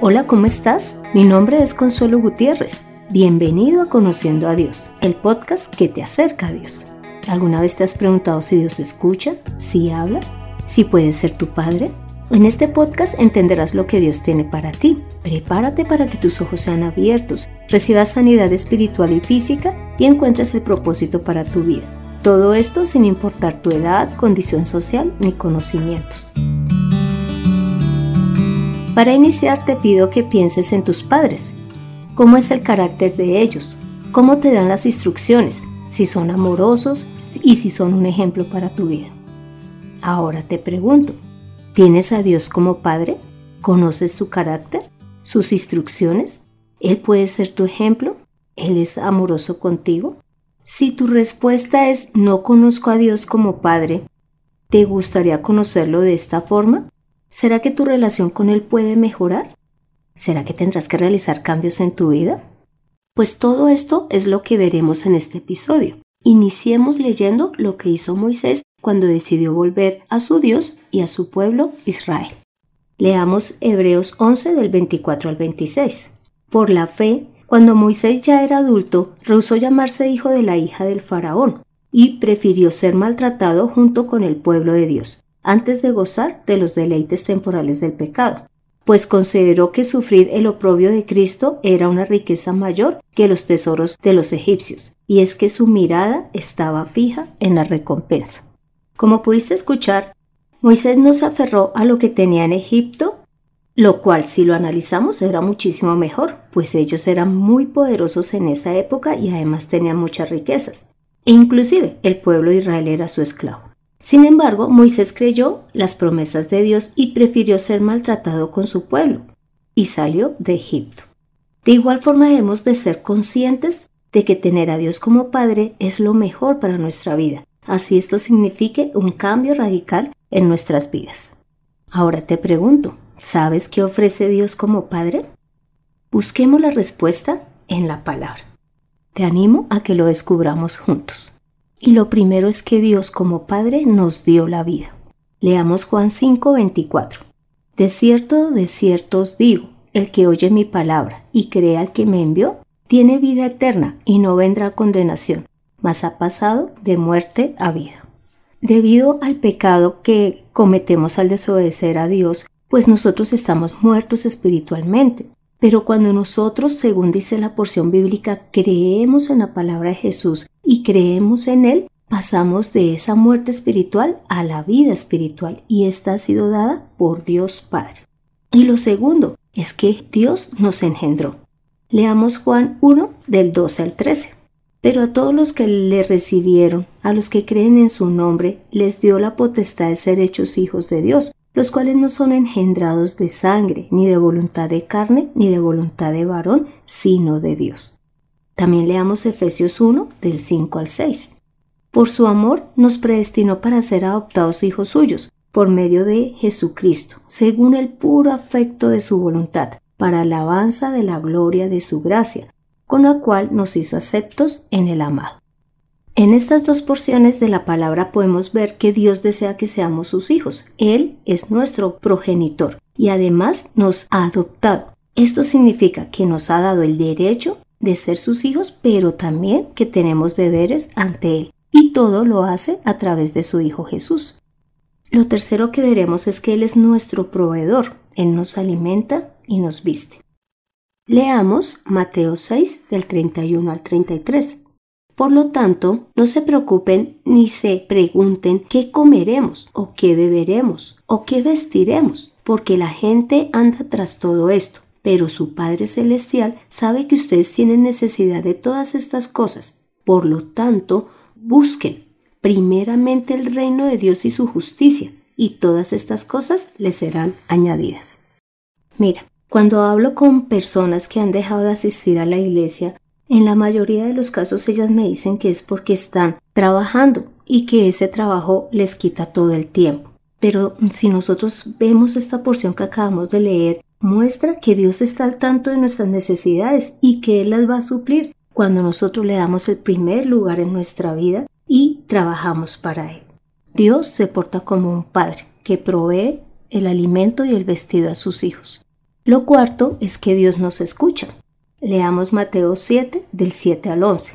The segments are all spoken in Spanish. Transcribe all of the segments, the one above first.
Hola, ¿cómo estás? Mi nombre es Consuelo Gutiérrez. Bienvenido a Conociendo a Dios, el podcast que te acerca a Dios. ¿Alguna vez te has preguntado si Dios escucha, si habla, si puede ser tu Padre? En este podcast entenderás lo que Dios tiene para ti. Prepárate para que tus ojos sean abiertos, recibas sanidad espiritual y física y encuentres el propósito para tu vida. Todo esto sin importar tu edad, condición social ni conocimientos. Para iniciar te pido que pienses en tus padres. ¿Cómo es el carácter de ellos? ¿Cómo te dan las instrucciones? Si son amorosos y si son un ejemplo para tu vida. Ahora te pregunto, ¿Tienes a Dios como Padre? ¿Conoces su carácter? ¿Sus instrucciones? ¿Él puede ser tu ejemplo? ¿Él es amoroso contigo? Si tu respuesta es no conozco a Dios como Padre, ¿te gustaría conocerlo de esta forma? ¿Será que tu relación con Él puede mejorar? ¿Será que tendrás que realizar cambios en tu vida? Pues todo esto es lo que veremos en este episodio. Iniciemos leyendo lo que hizo Moisés cuando decidió volver a su Dios y a su pueblo Israel. Leamos Hebreos 11 del 24 al 26. Por la fe, cuando Moisés ya era adulto, rehusó llamarse hijo de la hija del faraón y prefirió ser maltratado junto con el pueblo de Dios, antes de gozar de los deleites temporales del pecado, pues consideró que sufrir el oprobio de Cristo era una riqueza mayor que los tesoros de los egipcios, y es que su mirada estaba fija en la recompensa. Como pudiste escuchar, Moisés no se aferró a lo que tenía en Egipto, lo cual si lo analizamos era muchísimo mejor, pues ellos eran muy poderosos en esa época y además tenían muchas riquezas. E inclusive el pueblo de Israel era su esclavo. Sin embargo, Moisés creyó las promesas de Dios y prefirió ser maltratado con su pueblo, y salió de Egipto. De igual forma debemos de ser conscientes de que tener a Dios como Padre es lo mejor para nuestra vida, así esto signifique un cambio radical en nuestras vidas. Ahora te pregunto, ¿sabes qué ofrece Dios como Padre? Busquemos la respuesta en la palabra. Te animo a que lo descubramos juntos. Y lo primero es que Dios como Padre nos dio la vida. Leamos Juan 5:24. De cierto, de cierto os digo, el que oye mi palabra y cree al que me envió, tiene vida eterna y no vendrá condenación, mas ha pasado de muerte a vida. Debido al pecado que cometemos al desobedecer a Dios, pues nosotros estamos muertos espiritualmente. Pero cuando nosotros, según dice la porción bíblica, creemos en la palabra de Jesús y creemos en Él, pasamos de esa muerte espiritual a la vida espiritual y esta ha sido dada por Dios Padre. Y lo segundo es que Dios nos engendró. Leamos Juan 1 del 12 al 13. Pero a todos los que le recibieron, a los que creen en su nombre, les dio la potestad de ser hechos hijos de Dios, los cuales no son engendrados de sangre, ni de voluntad de carne, ni de voluntad de varón, sino de Dios. También leamos Efesios 1, del 5 al 6. Por su amor nos predestinó para ser adoptados hijos suyos, por medio de Jesucristo, según el puro afecto de su voluntad, para alabanza de la gloria de su gracia con la cual nos hizo aceptos en el amado. En estas dos porciones de la palabra podemos ver que Dios desea que seamos sus hijos. Él es nuestro progenitor y además nos ha adoptado. Esto significa que nos ha dado el derecho de ser sus hijos, pero también que tenemos deberes ante Él. Y todo lo hace a través de su Hijo Jesús. Lo tercero que veremos es que Él es nuestro proveedor. Él nos alimenta y nos viste. Leamos Mateo 6 del 31 al 33. Por lo tanto, no se preocupen ni se pregunten qué comeremos o qué beberemos o qué vestiremos, porque la gente anda tras todo esto. Pero su Padre Celestial sabe que ustedes tienen necesidad de todas estas cosas. Por lo tanto, busquen primeramente el reino de Dios y su justicia, y todas estas cosas les serán añadidas. Mira, cuando hablo con personas que han dejado de asistir a la iglesia, en la mayoría de los casos ellas me dicen que es porque están trabajando y que ese trabajo les quita todo el tiempo. Pero si nosotros vemos esta porción que acabamos de leer, muestra que Dios está al tanto de nuestras necesidades y que Él las va a suplir cuando nosotros le damos el primer lugar en nuestra vida y trabajamos para Él. Dios se porta como un padre que provee el alimento y el vestido a sus hijos. Lo cuarto es que Dios nos escucha. Leamos Mateo 7 del 7 al 11.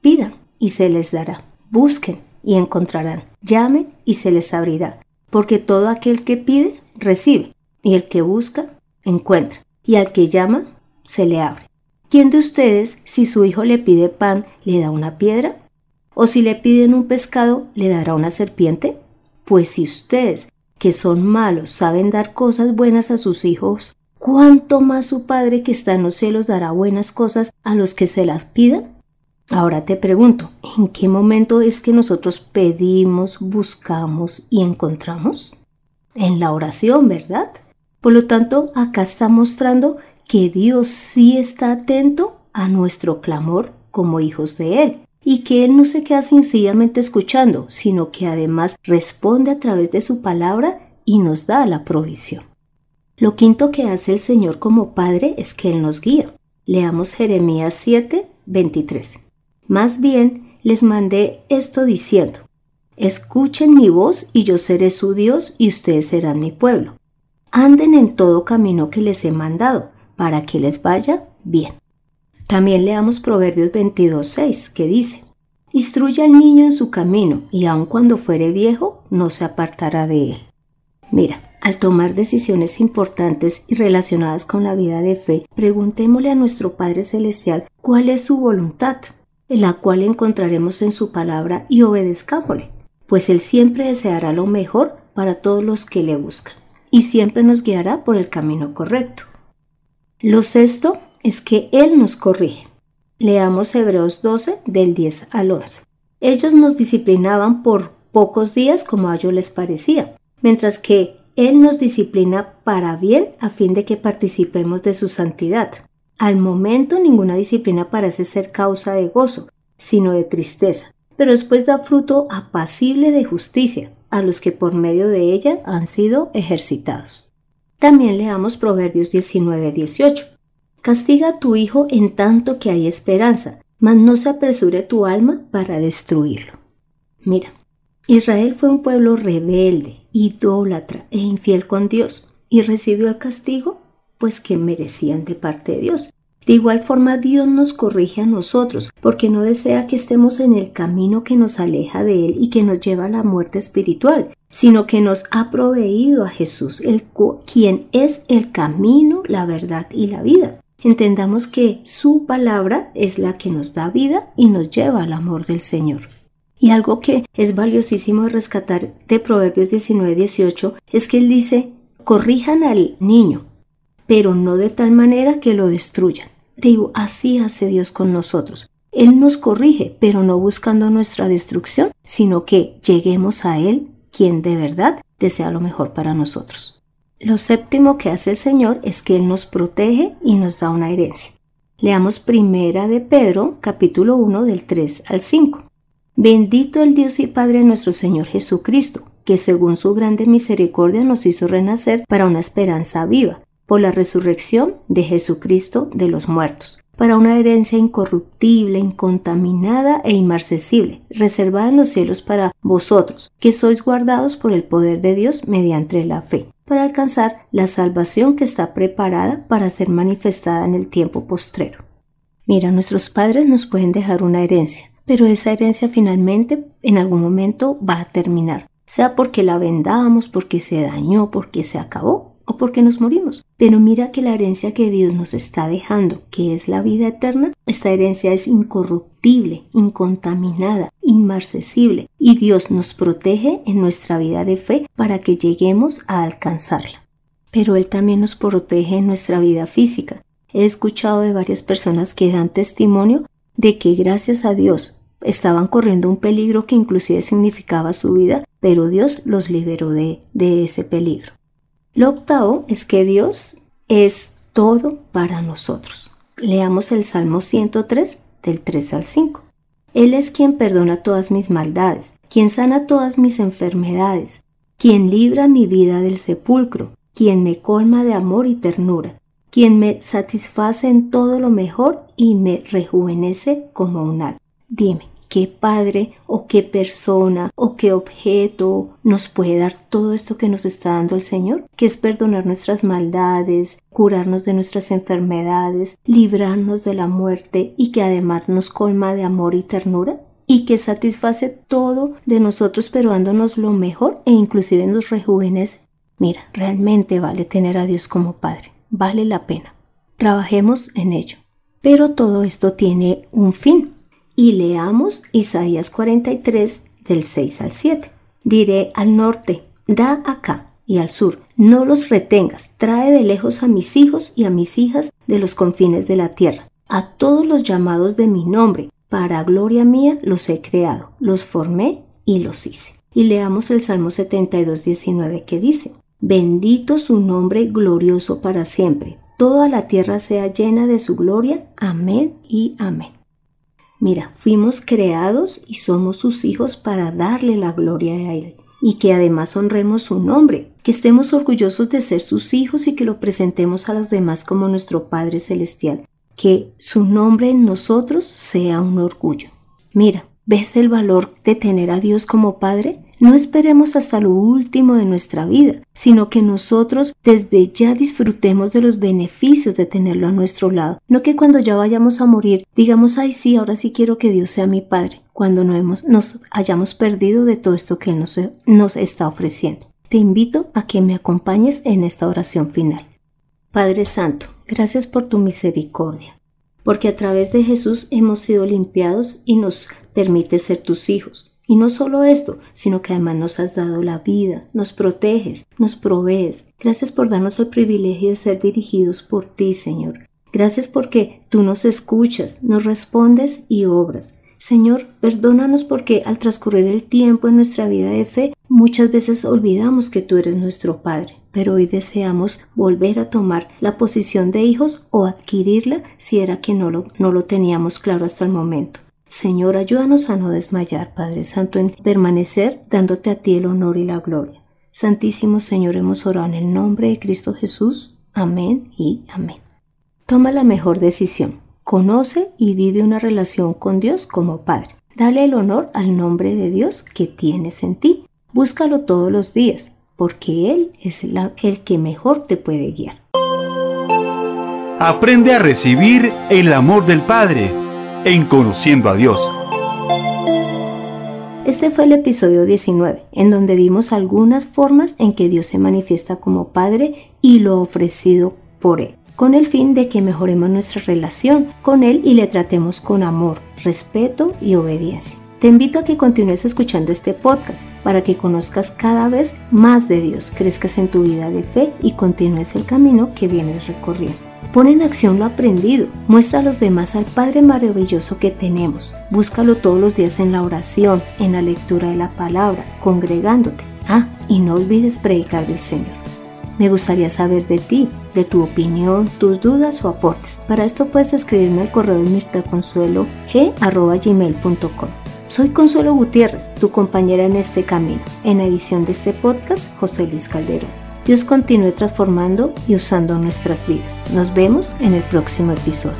Pidan y se les dará. Busquen y encontrarán. Llamen y se les abrirá. Porque todo aquel que pide, recibe. Y el que busca, encuentra. Y al que llama, se le abre. ¿Quién de ustedes, si su hijo le pide pan, le da una piedra? ¿O si le piden un pescado, le dará una serpiente? Pues si ustedes, que son malos, saben dar cosas buenas a sus hijos, ¿cuánto más su Padre que está en los cielos dará buenas cosas a los que se las pidan? Ahora te pregunto, ¿en qué momento es que nosotros pedimos, buscamos y encontramos? En la oración, ¿verdad? Por lo tanto, acá está mostrando que Dios sí está atento a nuestro clamor como hijos de Él y que Él no se queda sencillamente escuchando, sino que además responde a través de su palabra y nos da la provisión. Lo quinto que hace el Señor como Padre es que Él nos guía. Leamos Jeremías 7, 23. Más bien les mandé esto diciendo, escuchen mi voz y yo seré su Dios y ustedes serán mi pueblo. Anden en todo camino que les he mandado, para que les vaya bien. También leamos Proverbios 22.6, que dice, Instruye al niño en su camino, y aun cuando fuere viejo, no se apartará de él. Mira, al tomar decisiones importantes y relacionadas con la vida de fe, preguntémosle a nuestro Padre Celestial cuál es su voluntad la cual encontraremos en su palabra y obedezcámosle, pues Él siempre deseará lo mejor para todos los que le buscan y siempre nos guiará por el camino correcto. Lo sexto es que Él nos corrige. Leamos Hebreos 12 del 10 al 11. Ellos nos disciplinaban por pocos días como a ellos les parecía, mientras que Él nos disciplina para bien a fin de que participemos de su santidad. Al momento ninguna disciplina parece ser causa de gozo, sino de tristeza, pero después da fruto apacible de justicia a los que por medio de ella han sido ejercitados. También leamos Proverbios 19-18. Castiga a tu hijo en tanto que hay esperanza, mas no se apresure tu alma para destruirlo. Mira, Israel fue un pueblo rebelde, idólatra e infiel con Dios, y recibió el castigo pues que merecían de parte de Dios. De igual forma Dios nos corrige a nosotros, porque no desea que estemos en el camino que nos aleja de Él y que nos lleva a la muerte espiritual, sino que nos ha proveído a Jesús, el quien es el camino, la verdad y la vida. Entendamos que su palabra es la que nos da vida y nos lleva al amor del Señor. Y algo que es valiosísimo de rescatar de Proverbios 19-18 es que él dice, corrijan al niño, pero no de tal manera que lo destruyan. Digo, así hace Dios con nosotros. Él nos corrige, pero no buscando nuestra destrucción, sino que lleguemos a Él, quien de verdad desea lo mejor para nosotros. Lo séptimo que hace el Señor es que Él nos protege y nos da una herencia. Leamos primera de Pedro, capítulo 1, del 3 al 5. Bendito el Dios y Padre nuestro Señor Jesucristo, que según su grande misericordia nos hizo renacer para una esperanza viva por la resurrección de Jesucristo de los muertos, para una herencia incorruptible, incontaminada e inmarcesible, reservada en los cielos para vosotros, que sois guardados por el poder de Dios mediante la fe, para alcanzar la salvación que está preparada para ser manifestada en el tiempo postrero. Mira, nuestros padres nos pueden dejar una herencia, pero esa herencia finalmente en algún momento va a terminar, sea porque la vendamos, porque se dañó, porque se acabó o porque nos morimos. Pero mira que la herencia que Dios nos está dejando, que es la vida eterna, esta herencia es incorruptible, incontaminada, inmarcesible, y Dios nos protege en nuestra vida de fe para que lleguemos a alcanzarla. Pero Él también nos protege en nuestra vida física. He escuchado de varias personas que dan testimonio de que gracias a Dios estaban corriendo un peligro que inclusive significaba su vida, pero Dios los liberó de, de ese peligro. Lo octavo es que Dios es todo para nosotros. Leamos el Salmo 103 del 3 al 5. Él es quien perdona todas mis maldades, quien sana todas mis enfermedades, quien libra mi vida del sepulcro, quien me colma de amor y ternura, quien me satisface en todo lo mejor y me rejuvenece como un águila. Dime, qué padre o qué persona o qué objeto nos puede dar todo esto que nos está dando el Señor, que es perdonar nuestras maldades, curarnos de nuestras enfermedades, librarnos de la muerte y que además nos colma de amor y ternura? y que satisface todo de nosotros pero dándonos lo mejor e inclusive nos rejuvenece. Mira, realmente vale tener a Dios como Padre, vale la pena. Trabajemos en ello. Pero todo esto tiene un fin. Y leamos Isaías 43 del 6 al 7. Diré al norte, da acá, y al sur, no los retengas, trae de lejos a mis hijos y a mis hijas de los confines de la tierra, a todos los llamados de mi nombre, para gloria mía los he creado, los formé y los hice. Y leamos el Salmo 72, 19 que dice, Bendito su nombre glorioso para siempre, toda la tierra sea llena de su gloria. Amén y amén. Mira, fuimos creados y somos sus hijos para darle la gloria a Él y que además honremos su nombre, que estemos orgullosos de ser sus hijos y que lo presentemos a los demás como nuestro Padre Celestial, que su nombre en nosotros sea un orgullo. Mira, ¿ves el valor de tener a Dios como Padre? No esperemos hasta lo último de nuestra vida, sino que nosotros desde ya disfrutemos de los beneficios de tenerlo a nuestro lado. No que cuando ya vayamos a morir digamos, ay sí, ahora sí quiero que Dios sea mi Padre, cuando no hemos, nos hayamos perdido de todo esto que nos, nos está ofreciendo. Te invito a que me acompañes en esta oración final. Padre Santo, gracias por tu misericordia, porque a través de Jesús hemos sido limpiados y nos permite ser tus hijos. Y no solo esto, sino que además nos has dado la vida, nos proteges, nos provees. Gracias por darnos el privilegio de ser dirigidos por ti, Señor. Gracias porque tú nos escuchas, nos respondes y obras. Señor, perdónanos porque al transcurrir el tiempo en nuestra vida de fe, muchas veces olvidamos que tú eres nuestro Padre, pero hoy deseamos volver a tomar la posición de hijos o adquirirla si era que no lo, no lo teníamos claro hasta el momento. Señor, ayúdanos a no desmayar, Padre Santo, en permanecer dándote a ti el honor y la gloria. Santísimo Señor, hemos orado en el nombre de Cristo Jesús. Amén y amén. Toma la mejor decisión. Conoce y vive una relación con Dios como Padre. Dale el honor al nombre de Dios que tienes en ti. Búscalo todos los días, porque Él es el que mejor te puede guiar. Aprende a recibir el amor del Padre en Conociendo a Dios. Este fue el episodio 19, en donde vimos algunas formas en que Dios se manifiesta como Padre y lo ofrecido por Él, con el fin de que mejoremos nuestra relación con Él y le tratemos con amor, respeto y obediencia. Te invito a que continúes escuchando este podcast para que conozcas cada vez más de Dios, crezcas en tu vida de fe y continúes el camino que vienes recorriendo. Pon en acción lo aprendido. Muestra a los demás al Padre maravilloso que tenemos. Búscalo todos los días en la oración, en la lectura de la palabra, congregándote. Ah, y no olvides predicar del Señor. Me gustaría saber de ti, de tu opinión, tus dudas o aportes. Para esto puedes escribirme al correo de mirtaconsuelo.g@gmail.com. Soy Consuelo Gutiérrez, tu compañera en este camino. En edición de este podcast, José Luis Calderón. Dios continúe transformando y usando nuestras vidas. Nos vemos en el próximo episodio.